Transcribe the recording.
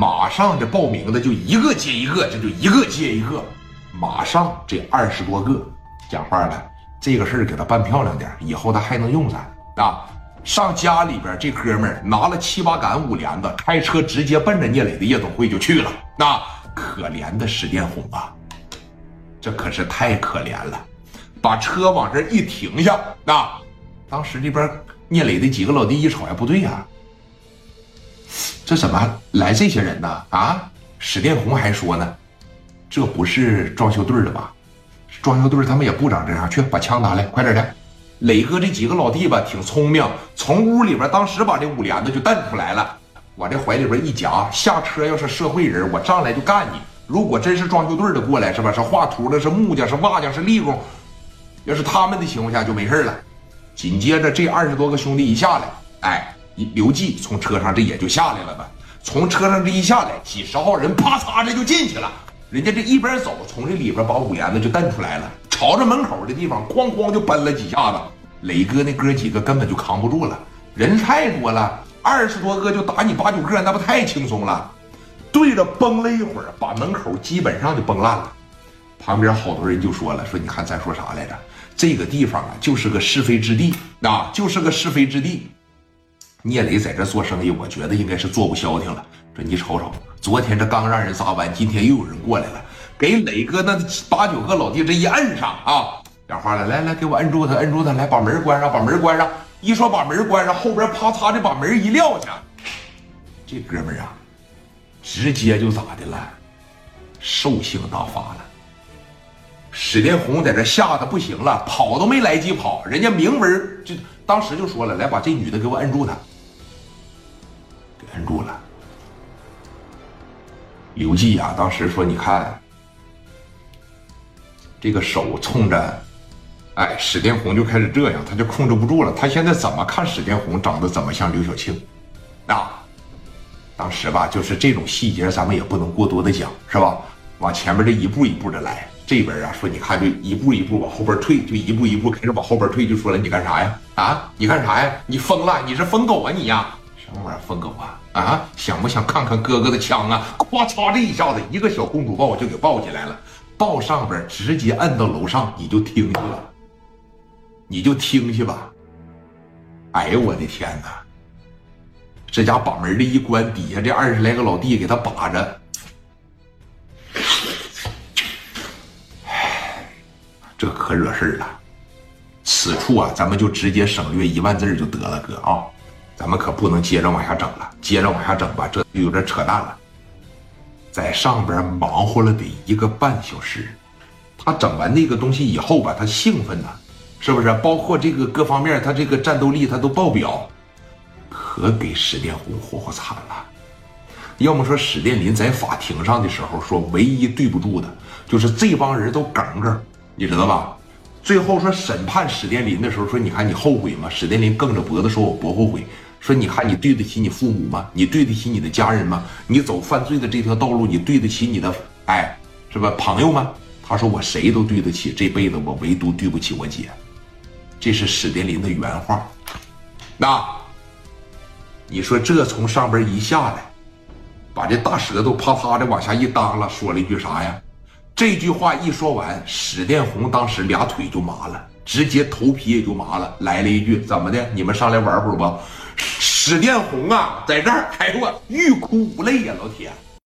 马上这报名的就一个接一个，这就一个接一个，马上这二十多个，讲话了，这个事儿给他办漂亮点，以后他还能用咱啊。上家里边，这哥们儿拿了七八杆五连子，开车直接奔着聂磊的夜总会就去了。那可怜的史殿红啊，这可是太可怜了。把车往这一停下，那当时这边聂磊的几个老弟一瞅，哎，不对呀，这怎么来这些人呢？啊，史殿红还说呢，这不是装修队的吧？装修队他们也不长这样，去把枪拿来，快点的。磊哥这几个老弟吧，挺聪明，从屋里边当时把这五连子就蹬出来了，往这怀里边一夹，下车要是社会人，我上来就干你。如果真是装修队的过来，是吧？是画图的，是木匠，是瓦匠，是力工，要是他们的情况下就没事了。紧接着这二十多个兄弟一下来，哎，刘季从车上这也就下来了吧。从车上这一下来，几十号人啪嚓这就进去了。人家这一边走，从这里边把五连子就蹬出来了。朝着门口的地方，哐哐就奔了几下子。磊哥那哥几个根本就扛不住了，人太多了，二十多个就打你八九个，那不太轻松了。对着崩了一会儿，把门口基本上就崩烂了。旁边好多人就说了：“说你看咱说啥来着？这个地方啊，就是个是非之地啊，就是个是非之地。聂磊在这做生意，我觉得应该是做不消停了。说你瞅瞅，昨天这刚让人砸完，今天又有人过来了。”给磊哥那八九个老弟这一摁上啊，讲话了，来来，给我摁住他，摁住他，来把门关上，把门关上。一说把门关上，后边啪嚓的把门一撂下，这哥们儿啊，直接就咋的了，兽性大发了。史殿红在这吓得不行了，跑都没来及跑，人家明文就当时就说了，来把这女的给我摁住他，摁住了。刘季呀，当时说，你看。这个手冲着，哎，史殿红就开始这样，他就控制不住了。他现在怎么看史殿红长得怎么像刘晓庆？啊，当时吧，就是这种细节，咱们也不能过多的讲，是吧？往前面这一步一步的来，这边啊说，你看就一步一步往后边退，就一步一步开始往后边退，就说了，你干啥呀？啊，你干啥呀？你疯了？你是疯狗啊你呀？什么玩意儿疯狗啊？啊，想不想看看哥哥的枪啊？咵嚓，这一下子，一个小公主抱就给抱起来了。抱上边，直接摁到楼上，你就听去吧，你就听去吧。哎呦我的天哪！这家把门的一关，底下这二十来个老弟给他把着，这可惹事儿了。此处啊，咱们就直接省略一万字就得了，哥啊，咱们可不能接着往下整了，接着往下整吧，这就有点扯淡了。在上边忙活了得一个半小时，他整完那个东西以后吧，他兴奋呐，是不是？包括这个各方面，他这个战斗力他都爆表，可给史殿红活活惨了。要么说史殿林在法庭上的时候说，唯一对不住的就是这帮人都耿耿，你知道吧？最后说审判史殿林的时候说，你看你后悔吗？史殿林梗着脖子说，我不后悔。说你看你对得起你父母吗？你对得起你的家人吗？你走犯罪的这条道路，你对得起你的哎，是吧？朋友吗？他说我谁都对得起，这辈子我唯独对不起我姐。这是史殿林的原话。那你说这从上边一下来，把这大舌头啪啪的往下一耷拉，说了一句啥呀？这句话一说完，史殿红当时俩腿就麻了，直接头皮也就麻了，来了一句怎么的？你们上来玩会儿不？史殿红啊，在这儿，哎呦我欲哭无泪呀，老铁。